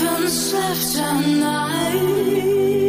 haven't slept at night.